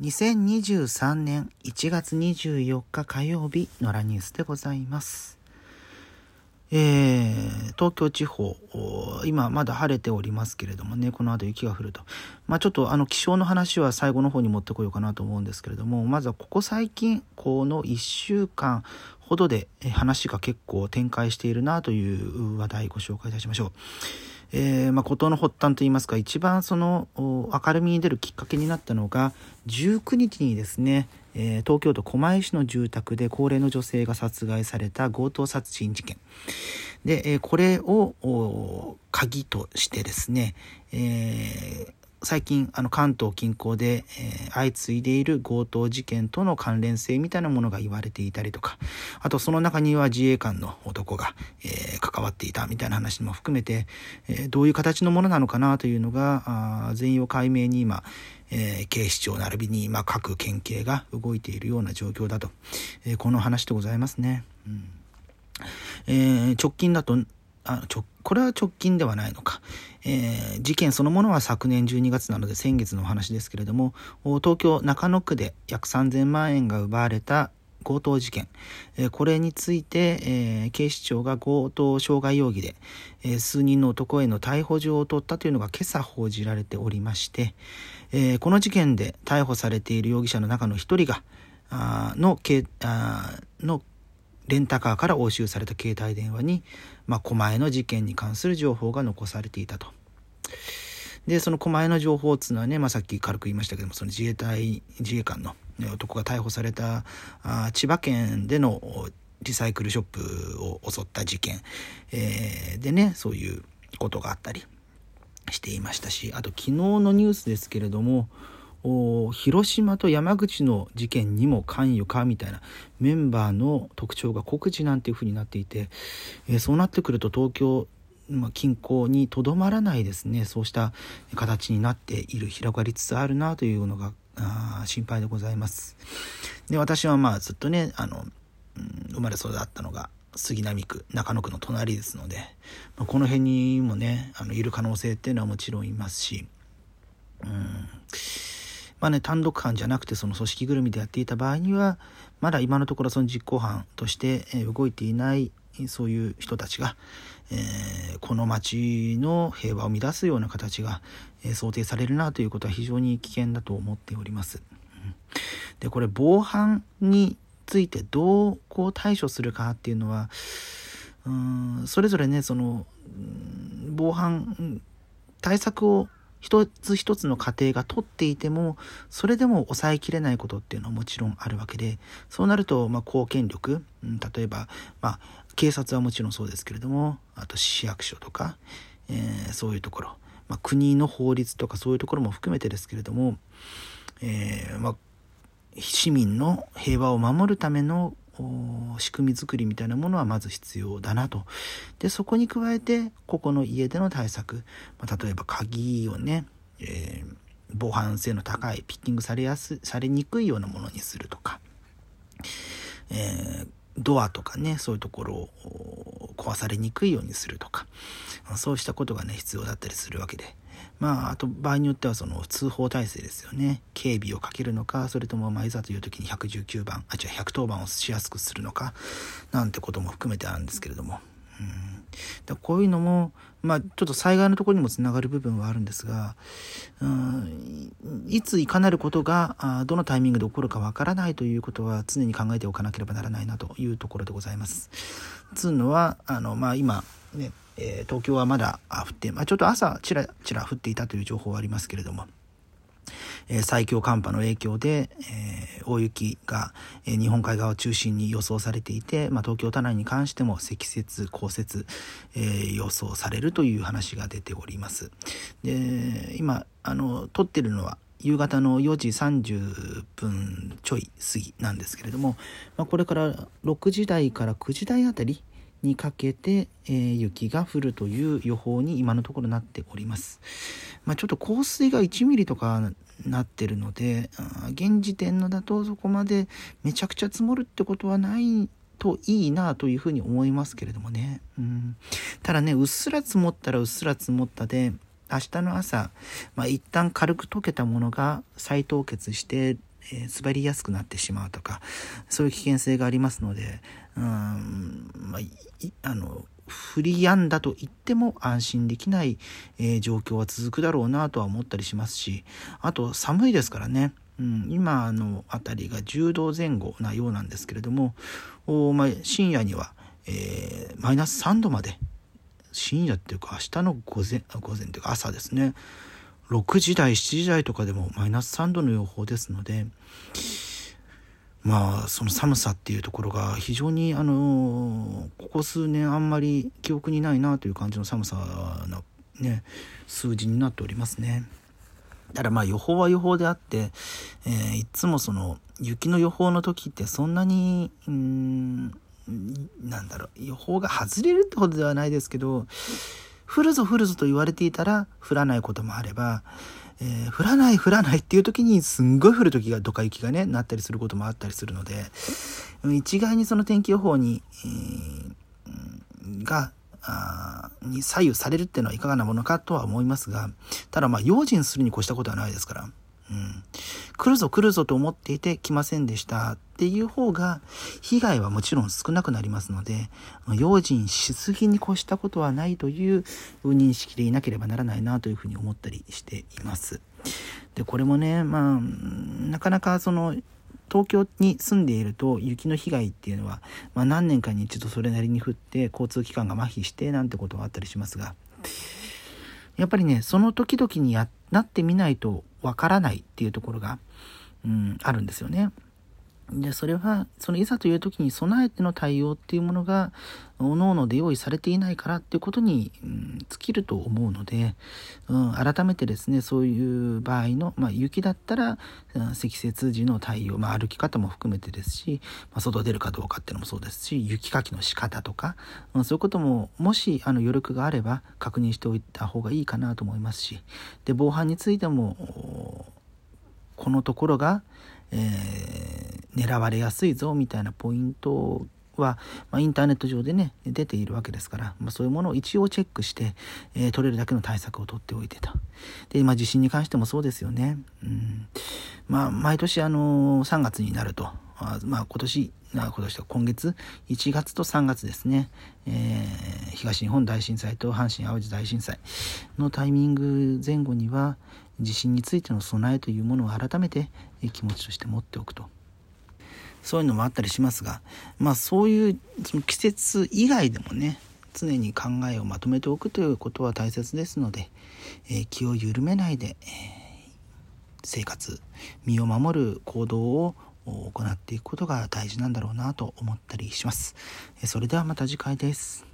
2023年1月24日火曜日のラニュースでございます。えー、東京地方、今まだ晴れておりますけれどもね、この後雪が降ると。まあちょっとあの気象の話は最後の方に持ってこようかなと思うんですけれども、まずはここ最近、この1週間ほどで話が結構展開しているなという話題ご紹介いたしましょう。えー、まあ、の発端といいますか、一番その明るみに出るきっかけになったのが、19日にですね、えー、東京都狛江市の住宅で高齢の女性が殺害された強盗殺人事件。で、えー、これを鍵としてですね、え最近あの関東近郊で、えー、相次いでいる強盗事件との関連性みたいなものが言われていたりとかあとその中には自衛官の男が、えー、関わっていたみたいな話も含めて、えー、どういう形のものなのかなというのがあ全容解明に今、え警視庁並びに今各県警が動いているような状況だと、えこの話でございますね。うんえ直近だとあちょこれは直近ではないのか、えー、事件そのものは昨年12月なので先月のお話ですけれども東京中野区で約3000万円が奪われた強盗事件、えー、これについて、えー、警視庁が強盗傷害容疑で、えー、数人の男への逮捕状を取ったというのが今朝報じられておりまして、えこの事件で逮捕されている容疑者の中の一人があのあのレンタカーから押収された携帯電話に、まあ、狛江の事件に関する情報が残されていたと。で、その狛江の情報っつうのはね、まあ、さっき軽く言いましたけども、その自衛隊、自衛官の、男が逮捕されたあ千葉県でのリサイクルショップを襲った事件、えー、でね、そういうことがあったりしていましたし、あと昨日のニュースですけれども、広島と山口の事件にも関与かみたいなメンバーの特徴が告示なんていうふうになっていて、えー、そうなってくると東京まあ、近郊にとどまらないですね。そうした形になっている広がりつつあるなというのが心配でございます。で私はまあずっとねあの、うん、生まれ育ったのが杉並区中野区の隣ですので、まあ、この辺にもねあのいる可能性っていうのはもちろんいますしうん。まあね、単独犯じゃなくてその組織ぐるみでやっていた場合には、まだ今のところその実行犯として動いていないそういう人たちが、えー、この町の平和を乱すような形が、え、想定されるなということは非常に危険だと思っております。で、これ防犯についてどうこう対処するかっていうのは、うんそれぞれね、その、防犯対策を一つ一つの過程が取っていても、それでも抑えきれないことっていうのはもちろんあるわけで、そうなると、まあ、公権力、うん、例えば、まあ、警察はもちろんそうですけれども、あと市役所とか、えー、そういうところ、まあ、国の法律とかそういうところも含めてですけれども、えー、まあ、市民の平和を守るための仕組み作りみたいなものはまず必要だなと。で、そこに加えて、ここの家での対策、まあ、例えば鍵をね、えー、防犯性の高い、ピッキングされやす、されにくいようなものにするとか、えー、ドアとかね、そういうところを壊されにくいようにするとか、そうしたことがね、必要だったりするわけで。まあ、あと場合によってはその通報体制ですよね。警備をかけるのか、それともまいざという時に119番、あ、違う、110番をしやすくするのか、なんてことも含めてあるんですけれども。うん、だこういうのも、まあ、ちょっと災害のところにもつながる部分はあるんですが、うん、いついかなることがあどのタイミングで起こるかわからないということは常に考えておかなければならないなというところでございます。つうのはあの、まあ、今、ねえー、東京はまだ降って、まあ、ちょっと朝ちらちら降っていたという情報はありますけれども、え最強寒波の影響で、え大雪が、え日本海側を中心に予想されていて、まあ、東京都内に関しても積雪、降雪、え予想されるという話が出ております。で、今、あの、撮ってるのは、夕方の4時30分ちょい過ぎなんですけれども、まあ、これから6時台から9時台あたりにかけて、えー、雪が降るという予報に今のところなっております。まあ、ちょっと降水が1ミリとかなってるので、現時点のだとそこまでめちゃくちゃ積もるってことはないといいなというふうに思いますけれどもね。うん、ただね、うっすら積もったらうっすら積もったで、明日の朝、まあ、一旦軽く溶けたものが再凍結して、えー、滑りやすくなってしまうとかそういう危険性がありますのでうん、まあ、あの降りやんだと言っても安心できない、えー、状況は続くだろうなとは思ったりしますしあと寒いですからね、うん、今の辺りが10度前後なようなんですけれどもお、まあ、深夜には、えー、マイナス3度まで深夜っていうか明日の午前午前というか朝ですね。6時台7時台とかでもマイナス3度の予報ですのでまあその寒さっていうところが非常にあのここ数年あんまり記憶にないなという感じの寒さなね数字になっておりますね。だからまあ予報は予報であって、えー、いつもその雪の予報の時ってそんなにうんなんだろう予報が外れるってことではないですけど降るぞ降るぞと言われていたら降らないこともあればえー、降らない降らないっていう時にすんごい降る時がドカ雪がねなったりすることもあったりするので一概にその天気予報に、えー、がに左右されるっていうのはいかがなものかとは思いますがただまあ用心するに越したことはないですから。うん、来るぞ来るぞと思っていて来ませんでしたっていう方が被害はもちろん少なくなりますので用心しすぎに越したことはないという認識でいなければならないなというふうに思ったりしています。でこれもねまあなかなかその東京に住んでいると雪の被害っていうのは、まあ、何年かに一度それなりに降って交通機関が麻痺してなんてことがあったりしますがやっぱりねその時々にやなってみないとわからないっていうところが、うん、あるんですよね。で、それは、そのいざという時に備えての対応っていうものが、各々で用意されていないからっていうことに、うん、尽きると思うので、うん、改めてですね、そういう場合の、まあ、雪だったら、うん、積雪時の対応、まあ、歩き方も含めてですし、まあ、外出るかどうかっていうのもそうですし、雪かきの仕方とか、うん、そういうことも、もし、あの、余力があれば、確認しておいた方がいいかなと思いますし、で、防犯についても、このところが、えー、狙われやすいぞみたいなポイントは、まあ、インターネット上でね出ているわけですから、まあ、そういうものを一応チェックして、えー、取れるだけの対策を取っておいてと。で、まあ、地震に関してもそうですよね、うん。まあ、毎年あの3月になるとあまあ、今年今年と今月1月と3月ですね、えー、東日本大震災と阪神・淡路大震災のタイミング前後には地震についての備えというものを改めて気持ちとして持っておくとそういうのもあったりしますがまあそういうその季節以外でもね常に考えをまとめておくということは大切ですので、え、気を緩めないで、え、生活身を守る行動を行っていくことが大事なんだろうなと思ったりします。それではまた次回です。